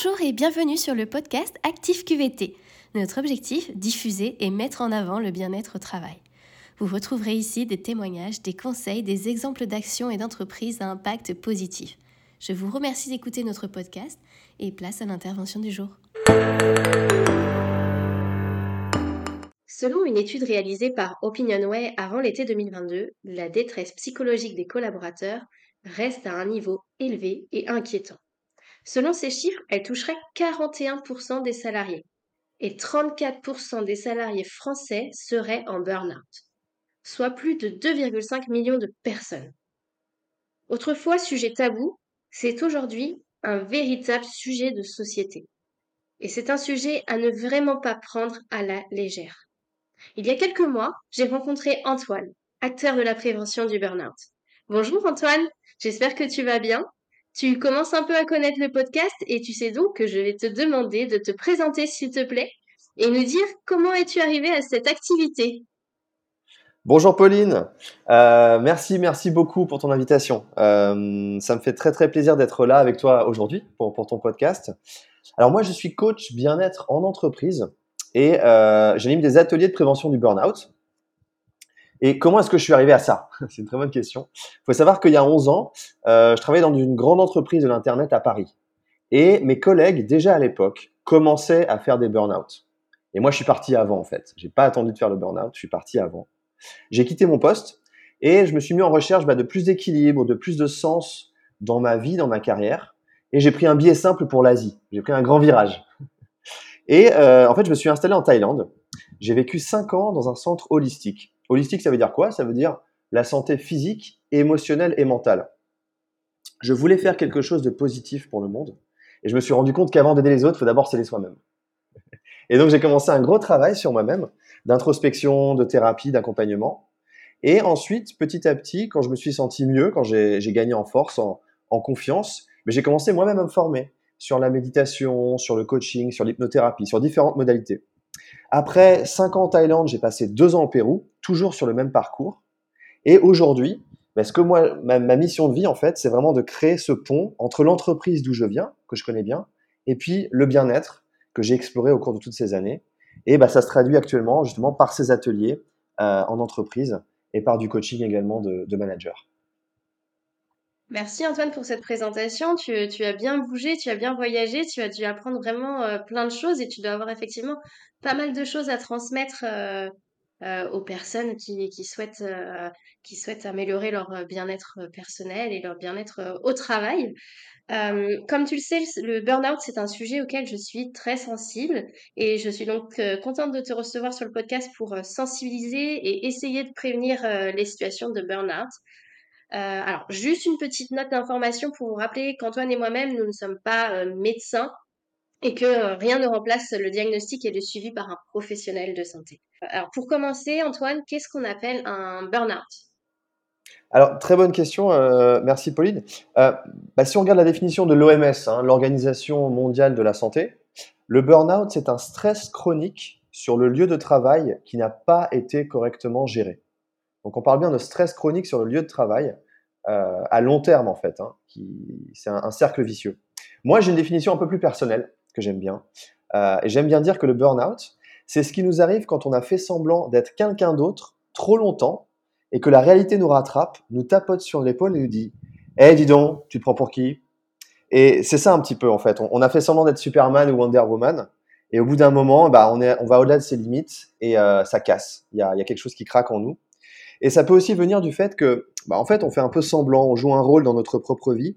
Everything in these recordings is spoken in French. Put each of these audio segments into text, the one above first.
Bonjour et bienvenue sur le podcast Actif QVT. Notre objectif, diffuser et mettre en avant le bien-être au travail. Vous retrouverez ici des témoignages, des conseils, des exemples d'actions et d'entreprises à impact positif. Je vous remercie d'écouter notre podcast et place à l'intervention du jour. Selon une étude réalisée par Opinionway avant l'été 2022, la détresse psychologique des collaborateurs reste à un niveau élevé et inquiétant. Selon ces chiffres, elle toucherait 41% des salariés et 34% des salariés français seraient en burn-out, soit plus de 2,5 millions de personnes. Autrefois sujet tabou, c'est aujourd'hui un véritable sujet de société. Et c'est un sujet à ne vraiment pas prendre à la légère. Il y a quelques mois, j'ai rencontré Antoine, acteur de la prévention du burn-out. Bonjour Antoine, j'espère que tu vas bien. Tu commences un peu à connaître le podcast et tu sais donc que je vais te demander de te présenter s'il te plaît et nous dire comment es-tu arrivé à cette activité. Bonjour Pauline, euh, merci, merci beaucoup pour ton invitation. Euh, ça me fait très très plaisir d'être là avec toi aujourd'hui pour, ton podcast. Alors moi je suis coach bien-être en entreprise et euh, j'anime des ateliers de prévention du burn-out. Et comment est-ce que je suis arrivé à ça C'est une très bonne question. Il faut savoir qu'il y a 11 ans, euh, je travaillais dans une grande entreprise de l'Internet à Paris. Et mes collègues, déjà à l'époque, commençaient à faire des burn-out. Et moi, je suis parti avant, en fait. J'ai pas attendu de faire le burn-out, je suis parti avant. J'ai quitté mon poste et je me suis mis en recherche bah, de plus d'équilibre, de plus de sens dans ma vie, dans ma carrière. Et j'ai pris un biais simple pour l'Asie. J'ai pris un grand virage. Et euh, en fait, je me suis installé en Thaïlande. J'ai vécu 5 ans dans un centre holistique. Holistique, ça veut dire quoi? Ça veut dire la santé physique, émotionnelle et mentale. Je voulais faire quelque chose de positif pour le monde et je me suis rendu compte qu'avant d'aider les autres, il faut d'abord s'aider soi-même. Et donc j'ai commencé un gros travail sur moi-même, d'introspection, de thérapie, d'accompagnement. Et ensuite, petit à petit, quand je me suis senti mieux, quand j'ai gagné en force, en, confiance, j'ai commencé moi-même à me former sur la méditation, sur le coaching, sur l'hypnothérapie, sur différentes modalités. Après 5 ans en Thaïlande, j'ai passé 2 ans au Pérou, toujours sur le même parcours. Et aujourd'hui, moi, ma, mission de vie, en fait, c'est vraiment de créer ce pont entre l'entreprise d'où je viens, que je connais bien, et puis le bien-être que j'ai exploré au cours de toutes ces années. Et bah, ça se traduit actuellement justement par ces ateliers euh, en entreprise et par du coaching également de, de manager. Merci Antoine pour cette présentation. Tu, as bien bougé, tu as bien voyagé, tu as dû apprendre vraiment euh, plein de choses et tu dois avoir effectivement pas mal de choses à transmettre euh, euh, aux personnes qui, souhaitent, qui souhaitent améliorer leur bien-être personnel et leur bien-être au travail. comme tu le sais, le burn-out, c'est un sujet auquel je suis très sensible et je suis donc contente de te recevoir sur le podcast pour sensibiliser et essayer de prévenir les situations de burn-out. Euh, alors, juste une petite note d'information pour vous rappeler qu'Antoine et moi-même, nous ne sommes pas euh, médecins et que euh, rien ne remplace le diagnostic et le suivi par un professionnel de santé. Alors, pour commencer, Antoine, qu'est-ce qu'on appelle un burn-out? Alors, très bonne question, merci Pauline. Bah, si on regarde la définition de l'OMS, hein, l'Organisation mondiale de la santé, le burn-out, c'est un stress chronique sur le lieu de travail qui n'a pas été correctement géré. Donc on parle bien de stress chronique sur le lieu de travail euh, à long terme en fait. Hein, c'est un, cercle vicieux. Moi j'ai une définition un peu plus personnelle que j'aime bien. Euh, et j'aime bien dire que le burn-out, c'est ce qui nous arrive quand on a fait semblant d'être quelqu'un d'autre trop longtemps et que la réalité nous rattrape, nous tapote sur l'épaule et nous dit Eh, dis donc, tu te prends pour qui? Et c'est ça un petit peu en fait. On, a fait semblant d'être Superman ou Wonder Woman. Et au bout d'un moment, bah, on, va au-delà de ses limites et euh, ça casse. Il y a quelque chose qui craque en nous. Et ça peut aussi venir du fait que, bah, en fait, on fait un peu semblant, on joue un rôle dans notre propre vie.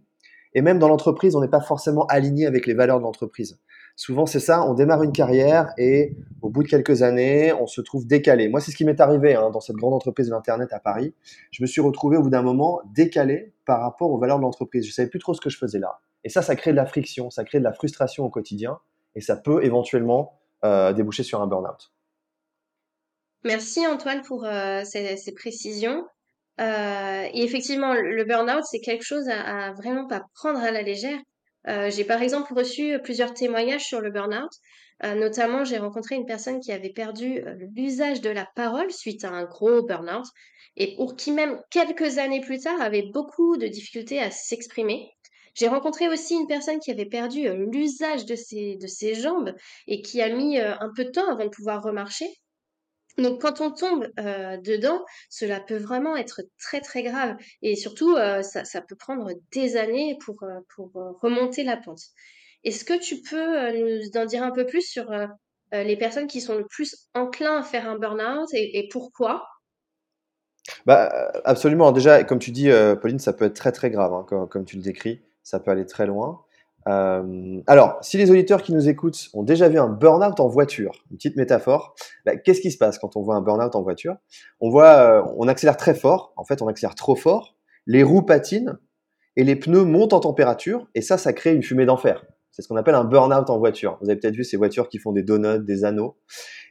Et même dans l'entreprise, on n'est pas forcément aligné avec les valeurs de l'entreprise. Souvent, c'est ça, on démarre une carrière et au bout de quelques années, on se trouve décalé. Moi, c'est ce qui m'est arrivé hein, dans cette grande entreprise de l'Internet à Paris. Je me suis retrouvé au bout d'un moment décalé par rapport aux valeurs de l'entreprise. Je savais plus trop ce que je faisais là. Et ça, ça crée de la friction, ça crée de la frustration au quotidien et ça peut éventuellement euh, déboucher sur un burn-out. Merci Antoine pour euh, ces, précisions. Euh, et effectivement, le burn-out, c'est quelque chose à, vraiment pas prendre à la légère. Euh, j'ai par exemple reçu plusieurs témoignages sur le burn-out. notamment, j'ai rencontré une personne qui avait perdu l'usage de la parole suite à un gros burn-out et pour qui même quelques années plus tard avait beaucoup de difficultés à s'exprimer. J'ai rencontré aussi une personne qui avait perdu l'usage de ses, de ses jambes et qui a mis un peu de temps avant de pouvoir remarcher. Donc quand on tombe euh, dedans, cela peut vraiment être très très grave et surtout euh, ça, peut prendre des années pour, euh, pour remonter la pente. Est-ce que tu peux nous en dire un peu plus sur les personnes qui sont le plus enclins à faire un burn-out et, pourquoi? Bah, absolument. Déjà, comme tu dis, Pauline, ça peut être très très grave, hein, comme, comme tu le décris. Ça peut aller très loin. Euh, alors, si les auditeurs qui nous écoutent ont déjà vu un burn-out en voiture, une petite métaphore, bah, qu'est-ce qui se passe quand on voit un burn-out en voiture? On voit, euh, on accélère très fort. En fait, on accélère trop fort. Les roues patinent et les pneus montent en température. Et ça, ça crée une fumée d'enfer. C'est ce qu'on appelle un burn-out en voiture. Vous avez peut-être vu ces voitures qui font des donuts, des anneaux.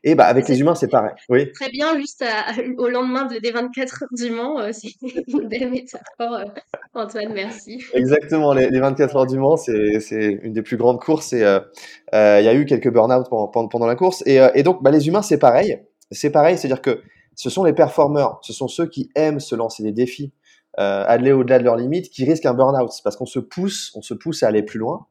Et bah, avec les humains, c'est pareil. Oui. très bien juste à- au lendemain de- des 24 heures du Mans. euh, c'est une belle métaphore, euh, Antoine, merci. Exactement, les, les 24 heures du Mans, c'est c'est une des plus grandes courses et euh, euh, il y a eu quelques burn-out pendant, la course. Et, euh, et donc, bah, les humains, c'est pareil. C'est pareil, c'est-à-dire que ce sont les performeurs, ce sont ceux qui aiment se lancer des défis, euh, aller au-delà de leurs limites, qui risquent un burn-out parce qu'on se pousse, on se pousse à aller plus loin.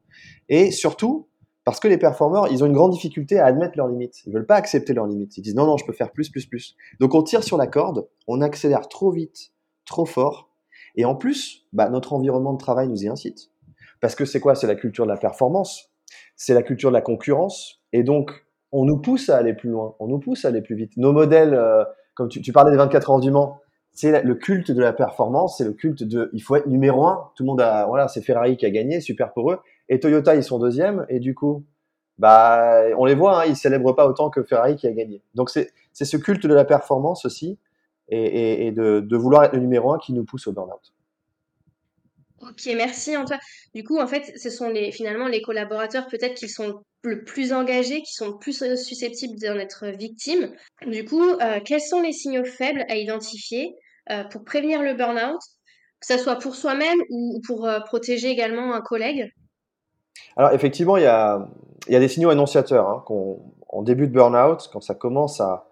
Et surtout, parce que les performeurs, ils ont une grande difficulté à admettre leurs limites. Ils veulent pas accepter leurs limites. Ils disent non, non, je peux faire plus, plus, plus. Donc on tire sur la corde, on accélère trop vite, trop fort. Et en plus, bah, notre environnement de travail nous y incite. Parce que c'est quoi? C'est la culture de la performance, c'est la culture de la concurrence. Et donc, on nous pousse à aller plus loin, on nous pousse à aller plus vite. Nos modèles, euh, comme tu, tu parlais des 24 heures du Mans, c'est le culte de la performance, c'est le culte de il faut être numéro un. Tout le monde a, voilà, c'est Ferrari qui a gagné, super pour eux. Et Toyota, ils sont deuxième, et du coup, bah, on les voit, hein, ils célèbrent pas autant que Ferrari qui a gagné. Donc c'est ce culte de la performance aussi, et, et, de, vouloir être le numéro un qui nous pousse au burn-out. Ok, merci Antoine. Du coup, en fait, ce sont finalement les collaborateurs peut-être qui sont le plus engagés, qui sont le plus susceptibles d'en être victimes. Du coup, euh, quels sont les signaux faibles à identifier euh, pour prévenir le burn-out, que ce soit pour soi-même ou pour euh, protéger également un collègue? Alors effectivement, il y a, il y a des signaux annonciateurs hein, en début de burn-out, quand ça commence à,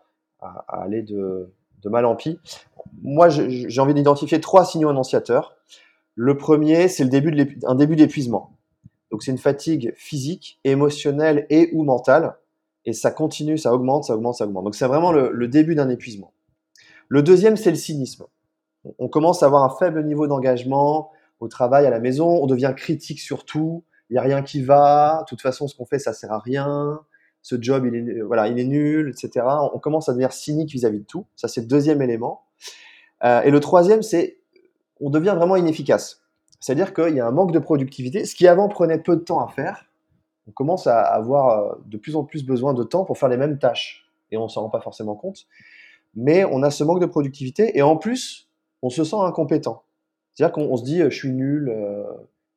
aller de, mal en pis. Moi, j'ai envie d'identifier trois signaux annonciateurs. Le premier, c'est le début un début d'épuisement. Donc c'est une fatigue physique, émotionnelle et ou mentale. Et ça continue, ça augmente, ça augmente, ça augmente. Donc c'est vraiment le, le début d'un épuisement. Le deuxième, c'est le cynisme. On commence à avoir un faible niveau d'engagement au travail, à la maison. On devient critique sur tout. Il n'y a rien qui va. De toute façon, ce qu'on fait, ça sert à rien. Ce job, il est, voilà, il est nul, etc. On commence à devenir cynique vis-à-vis de tout. Ça, c'est le deuxième élément. Euh, et le troisième, c'est on devient vraiment inefficace. C'est-à-dire qu'il y a un manque de productivité. Ce qui avant prenait peu de temps à faire, on commence à avoir euh, de plus en plus besoin de temps pour faire les mêmes tâches. Et on s'en rend pas forcément compte. Mais on a ce manque de productivité et en plus, on se sent incompétent. C'est-à-dire qu'on on se dit, euh, je suis nul.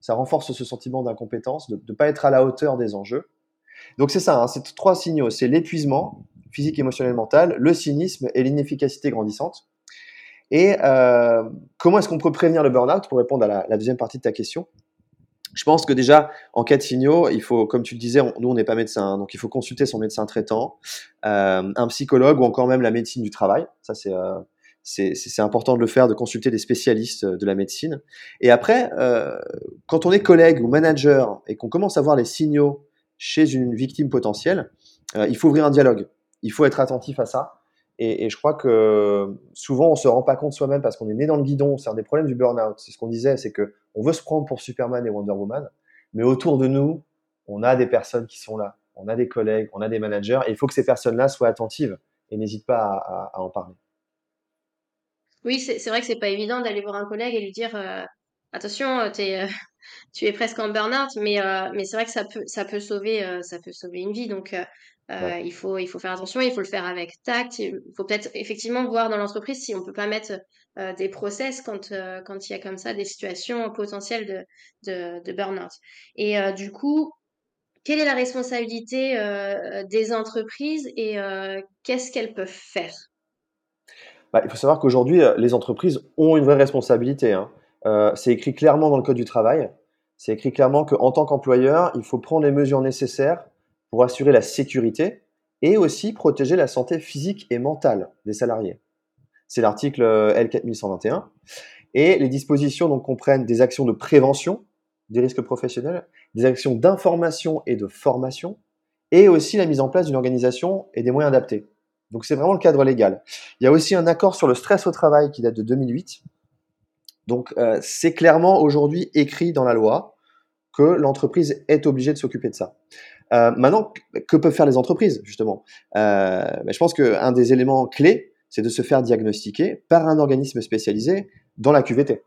Ça renforce ce sentiment d'incompétence, de ne pas être à la hauteur des enjeux. Donc c'est ça, hein, c'est trois signaux. C'est l'épuisement physique, émotionnel, mental, le cynisme et l'inefficacité grandissante. Et euh, comment est-ce qu'on peut prévenir le burn-out? Pour répondre à la, deuxième partie de ta question Je pense que déjà, en cas de signaux, il faut, comme tu le disais, nous, on n'est pas médecin, hein, donc il faut consulter son médecin traitant, euh, un psychologue ou encore même la médecine du travail. Ça, c'est euh, c'est important de le faire, de consulter des spécialistes de la médecine. Et après, euh, quand on est collègue ou manager et qu'on commence à voir les signaux chez une victime potentielle, euh, il faut ouvrir un dialogue. Il faut être attentif à ça. Et, je crois que souvent, on se rend pas compte soi-même parce qu'on est né dans le guidon. C'est un des problèmes du burn-out. C'est ce qu'on disait, c'est que on veut se prendre pour Superman et Wonder Woman, mais autour de nous, on a des personnes qui sont là. On a des collègues, on a des managers, et il faut que ces personnes-là soient attentives et n'hésitent pas à en parler. Oui, c'est vrai que c'est pas évident d'aller voir un collègue et lui dire euh, attention, euh, t'es, euh, tu es presque en burn-out, mais euh, mais c'est vrai que ça peut ça peut sauver euh, ça peut sauver une vie. Donc Ouais. il faut il faut faire attention, il faut le faire avec tact. Il faut peut-être effectivement voir dans l'entreprise si on peut pas mettre euh, des process quand euh, quand il y a comme ça des situations potentielles de de, de burn-out. Et euh, du coup, quelle est la responsabilité euh, des entreprises et euh, qu'est-ce qu'elles peuvent faire? Bah, il faut savoir qu'aujourd'hui, euh, les entreprises ont une vraie responsabilité. hein. Euh, c'est écrit clairement dans le Code du travail. C'est écrit clairement qu'en tant qu'employeur, il faut prendre les mesures nécessaires pour assurer la sécurité et aussi protéger la santé physique et mentale des salariés. C'est l'article euh, L4121. Et les dispositions donc comprennent des actions de prévention, des risques professionnels, des actions d'information et de formation, et aussi la mise en place d'une organisation et des moyens adaptés. Donc c'est vraiment le cadre légal. Il y a aussi un accord sur le stress au travail qui date de 2008. Donc euh, c'est clairement aujourd'hui écrit dans la loi que l'entreprise est obligée de s'occuper de ça. Euh, maintenant, que peuvent faire les entreprises justement? Euh, ben, Je pense qu'un des éléments clés, c'est de se faire diagnostiquer par un organisme spécialisé dans la QVT.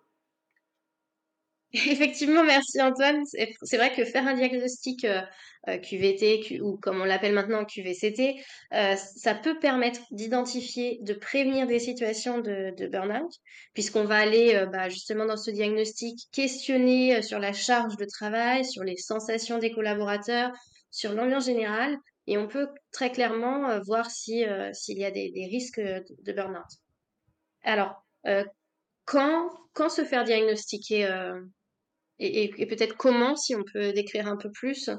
Effectivement, merci Antoine. C'est vrai que faire un diagnostic euh, euh, QVT ou comme on l'appelle maintenant QVCT, euh, ça peut permettre d'identifier, de prévenir des situations de, burn-out, puisqu'on va aller bah, justement dans ce diagnostic questionner sur la charge de travail, sur les sensations des collaborateurs, sur l'ambiance générale, et on peut très clairement voir si s'il y a des, des risques de burn-out. Alors, quand, quand se faire diagnostiquer et, peut-être comment, si on peut décrire un peu plus?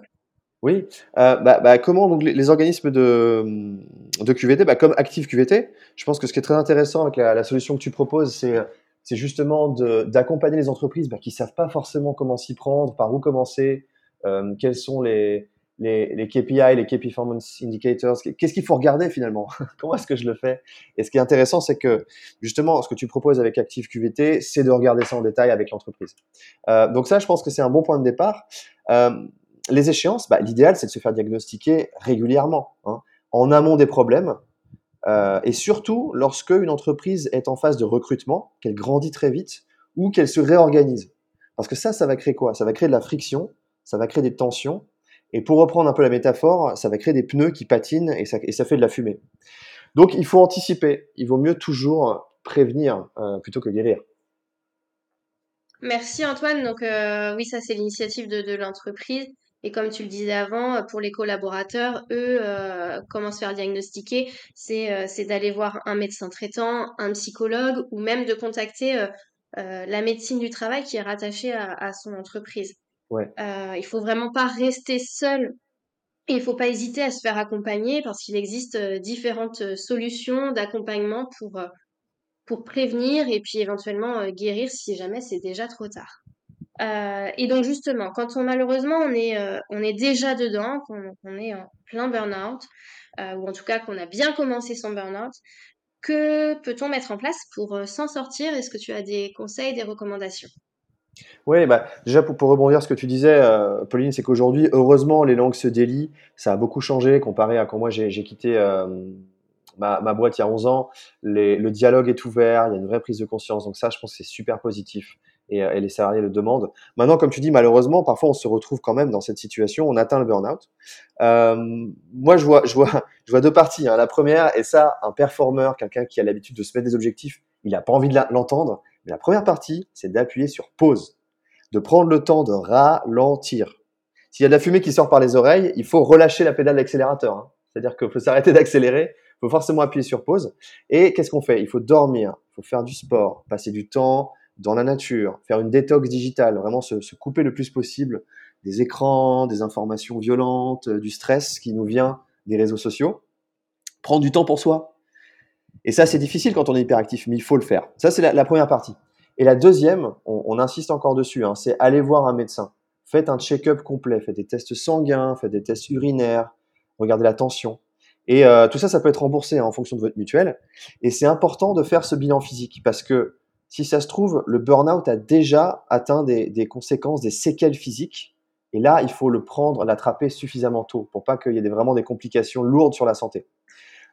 Oui, euh, bah, bah, comment donc les, organismes de, de QVT, bah, comme Active QVT, je pense que ce qui est très intéressant avec la, solution que tu proposes, c'est c'est justement d'accompagner les entreprises bah, qui savent pas forcément comment s'y prendre, par où commencer, euh, quels sont les, les, KPI, les Key Performance Indicators, qu'est-ce qu'il faut regarder finalement? Comment est-ce que je le fais? Et ce qui est intéressant, c'est que justement, ce que tu proposes avec Active QVT, c'est de regarder ça en détail avec l'entreprise. Euh, donc ça, je pense que c'est un bon point de départ. Euh, les échéances, bah, l'idéal, c'est de se faire diagnostiquer régulièrement, hein, en amont des problèmes, euh, et surtout lorsque une entreprise est en phase de recrutement, qu'elle grandit très vite ou qu'elle se réorganise. Parce que ça, ça va créer quoi? Ça va créer de la friction, ça va créer des tensions, et pour reprendre un peu la métaphore, ça va créer des pneus qui patinent et ça, fait de la fumée. Donc il faut anticiper. Il vaut mieux toujours prévenir euh, plutôt que guérir. Merci Antoine. Donc euh, oui, ça c'est l'initiative de, l'entreprise. Et comme tu le disais avant, pour les collaborateurs, eux, euh, comment se faire diagnostiquer, c'est d'aller voir un médecin traitant, un psychologue ou même de contacter la médecine du travail qui est rattachée à son entreprise. Ouais. Euh, il faut vraiment pas rester seul et il faut pas hésiter à se faire accompagner parce qu'il existe euh, différentes euh, solutions d'accompagnement pour, euh, pour prévenir et puis éventuellement guérir si jamais c'est déjà trop tard. Et donc justement, quand on malheureusement on est, on est déjà dedans, qu'on est en plein burn-out, ou en tout cas qu'on a bien commencé son burn-out, que peut-on mettre en place pour s'en sortir? Est-ce que tu as des conseils, des recommandations? Oui, bah, déjà pour, rebondir ce que tu disais, euh, Pauline, c'est qu'aujourd'hui, heureusement, les langues se délient. Ça a beaucoup changé comparé à quand moi j'ai quitté euh, ma, ma, boîte il y a 11 ans. Le dialogue est ouvert, il y a une vraie prise de conscience. Donc ça, je pense que c'est super positif et, euh, et, les salariés le demandent. Maintenant, comme tu dis, malheureusement, parfois on se retrouve quand même dans cette situation, on atteint le burn-out. Moi, je vois deux parties. Hein. La première, et ça, un performeur, quelqu'un qui a l'habitude de se mettre des objectifs, il n'a pas envie de l'entendre. Mais la première partie, c'est d'appuyer sur pause, de prendre le temps de ralentir. S'il y a de la fumée qui sort par les oreilles, il faut relâcher la pédale d'accélérateur. Hein. C'est-à-dire qu'il faut s'arrêter d'accélérer, il faut forcément appuyer sur pause. Et qu'est-ce qu'on fait? Il faut dormir, il faut faire du sport, passer du temps dans la nature, faire une détox digitale, vraiment se, se couper le plus possible des écrans, des informations violentes, du stress qui nous vient des réseaux sociaux. Prendre du temps pour soi, et ça, c'est difficile quand on est hyperactif, mais il faut le faire. Ça, c'est la, première partie. Et la deuxième, on, insiste encore dessus, hein, c'est aller voir un médecin. Faites un check-up complet, faites des tests sanguins, faites des tests urinaires, regardez la tension. Et euh, tout ça, ça peut être remboursé hein, en fonction de votre mutuelle. Et c'est important de faire ce bilan physique parce que si ça se trouve, le burn-out a déjà atteint des, des, conséquences, des séquelles physiques. Et là, il faut le prendre, l'attraper suffisamment tôt pour pas qu'il y ait vraiment des complications lourdes sur la santé.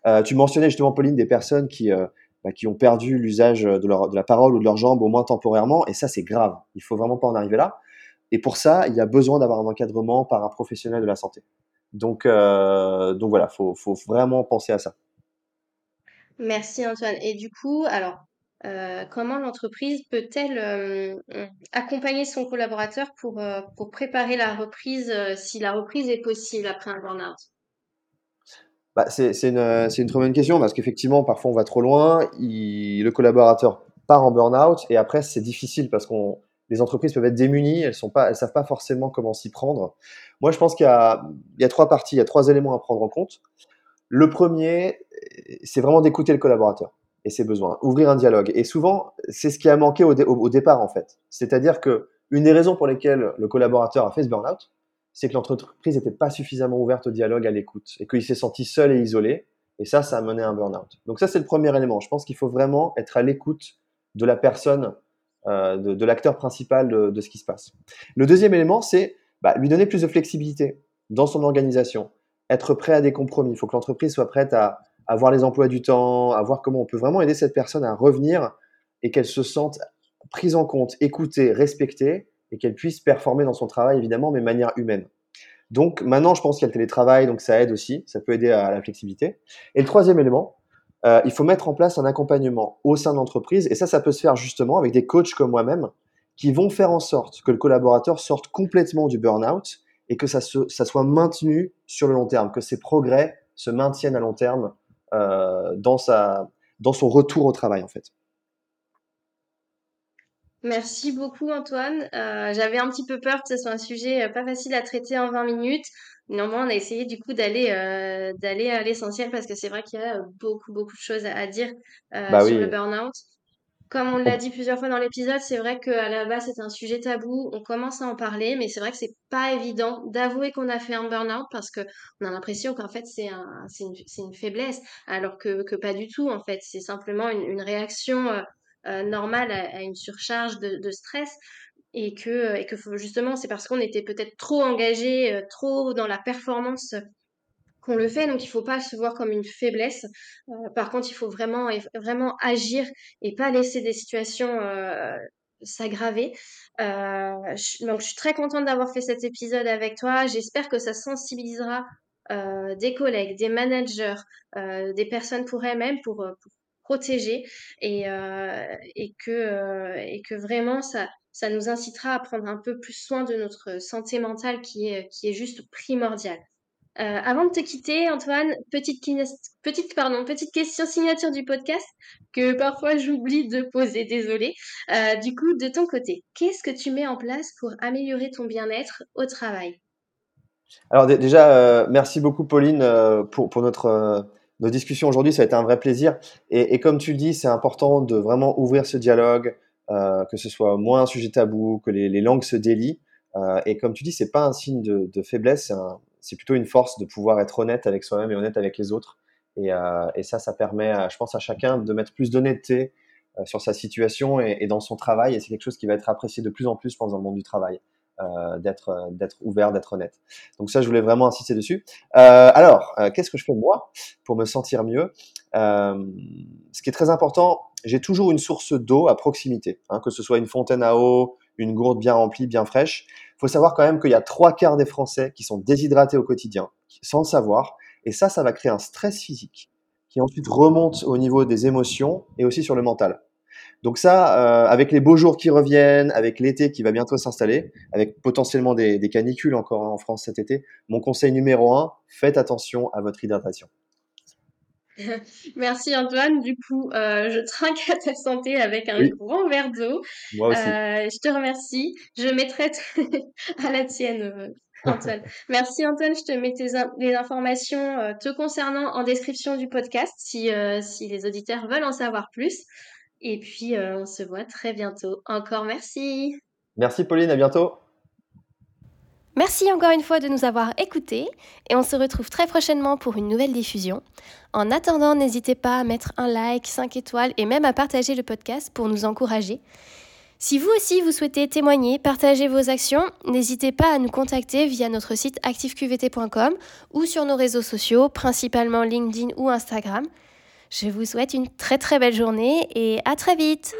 Euh, tu mentionnais justement, Pauline, des personnes qui, euh, bah, qui ont perdu l'usage de, leur, de la parole ou de leurs jambes, au moins temporairement, et ça, c'est grave. Il faut vraiment pas en arriver là. Et pour ça, il y a besoin d'avoir un encadrement par un professionnel de la santé. Donc, euh, donc voilà, faut, faut vraiment penser à ça. Merci Antoine. Et du coup, alors, euh, comment l'entreprise peut-elle euh, accompagner son collaborateur pour, euh, pour préparer la reprise si la reprise est possible après un burn-out? Bah, c'est une, très bonne question parce qu'effectivement, parfois on va trop loin, le collaborateur part en burn-out et après c'est difficile parce qu'on les entreprises peuvent être démunies, elles elles savent pas forcément comment s'y prendre. Moi, je pense qu'il y a, il y a trois parties, il y a trois éléments à prendre en compte. Le premier, c'est vraiment d'écouter le collaborateur et ses besoins, ouvrir un dialogue. Et souvent, c'est ce qui a manqué au, au, départ en fait. C'est-à-dire que Une des raisons pour lesquelles le collaborateur a fait ce burn-out, c'est que l'entreprise n'était pas suffisamment ouverte au dialogue, à l'écoute, et qu'il s'est senti seul et isolé. Et ça, ça a mené à un burn-out. Donc ça, c'est le premier élément. Je pense qu'il faut vraiment être à l'écoute de la personne, euh, de, l'acteur principal de, ce qui se passe. Le deuxième élément, c'est bah, lui donner plus de flexibilité dans son organisation, être prêt à des compromis. Il faut que l'entreprise soit prête à, à voir les emplois du temps, à voir comment on peut vraiment aider cette personne à revenir et qu'elle se sente prise en compte, écoutée, respectée et qu'elle puisse performer dans son travail, évidemment, mais de manière humaine. Donc maintenant, je pense qu'il y a le télétravail, donc ça aide aussi, ça peut aider à la flexibilité. Et le troisième élément, euh, il faut mettre en place un accompagnement au sein de l'entreprise, et ça, ça peut se faire justement avec des coachs comme moi-même, qui vont faire en sorte que le collaborateur sorte complètement du burn-out et que ça, soit maintenu sur le long terme, que ses progrès se maintiennent à long terme euh, dans, sa, dans son retour au travail, en fait. Merci beaucoup Antoine. Euh, j'avais un petit peu peur que ce soit un sujet euh, pas facile à traiter en 20 minutes. Néanmoins, on a essayé du coup d'aller euh, d'aller à l'essentiel parce que c'est vrai qu'il y a beaucoup beaucoup de choses à, dire bah sur le burn-out. Comme on l'a dit plusieurs fois dans l'épisode, c'est vrai qu'à la base c'est un sujet tabou. On commence à en parler, mais c'est vrai que c'est pas évident d'avouer qu'on a fait un burn-out parce que on a l'impression qu'en fait c'est un une, une, faiblesse, alors que, que pas du tout en fait. C'est simplement une, une réaction euh, normal à, une surcharge de, stress et que, euh, et que justement c'est parce qu'on était peut-être trop engagé, euh, trop dans la performance qu'on le fait, donc il faut pas se voir comme une faiblesse. par contre, il faut vraiment, vraiment agir et pas laisser des situations s'aggraver. donc, je suis très contente d'avoir fait cet épisode avec toi. J'espère que ça sensibilisera des collègues, des managers, des personnes pour elles-mêmes pour protéger et, euh, et, que, euh, et que vraiment ça, ça nous incitera à prendre un peu plus soin de notre santé mentale qui est, qui est juste primordiale. Euh, avant de te quitter, Antoine, petite, petite, pardon, petite question signature du podcast que parfois j'oublie de poser, désolé. du coup, de ton côté, qu'est-ce que tu mets en place pour améliorer ton bien-être au travail? Alors déjà, merci beaucoup Pauline pour, pour notre nos discussions aujourd'hui, ça a été un vrai plaisir. Et, comme tu le dis, c'est important de vraiment ouvrir ce dialogue, euh, que ce soit moins un sujet tabou, que les, langues se délient. Euh, et comme tu dis, c'est pas un signe de, faiblesse, c'est plutôt une force de pouvoir être honnête avec soi-même et honnête avec les autres. Et, euh, ça, ça permet, je pense, à chacun de mettre plus d'honnêteté sur sa situation et, dans son travail. Et c'est quelque chose qui va être apprécié de plus en plus, dans le monde du travail. Euh, d'être euh, d'être ouvert, d'être honnête. Donc ça, je voulais vraiment insister dessus. Euh, alors, qu'est-ce que je fais moi pour me sentir mieux? Ce qui est très important, j'ai toujours une source d'eau à proximité, hein, que ce soit une fontaine à eau, une gourde bien remplie, bien fraîche. Il faut savoir quand même qu'il y a trois quarts des Français qui sont déshydratés au quotidien, sans le savoir, et ça, ça va créer un stress physique qui ensuite remonte au niveau des émotions et aussi sur le mental. Donc ça, euh, avec les beaux jours qui reviennent, avec l'été qui va bientôt s'installer, avec potentiellement des, canicules encore en France cet été, mon conseil numéro un, faites attention à votre hydratation. Merci Antoine. Du coup, euh, je trinque à ta santé avec un grand verre d'eau. Moi aussi. Euh, je te remercie. Je mettrai à la tienne, Antoine. Merci Antoine. Je te mets les informations te concernant en description du podcast si, si les auditeurs veulent en savoir plus. Et puis, euh, on se voit très bientôt. Encore merci. Merci Pauline, à bientôt. Merci encore une fois de nous avoir écoutés et on se retrouve très prochainement pour une nouvelle diffusion. En attendant, n'hésitez pas à mettre un like, 5 étoiles et même à partager le podcast pour nous encourager. Si vous aussi vous souhaitez témoigner, partager vos actions, n'hésitez pas à nous contacter via notre site activeqvt.com ou sur nos réseaux sociaux, principalement LinkedIn ou Instagram. Je vous souhaite une très très belle journée et à très vite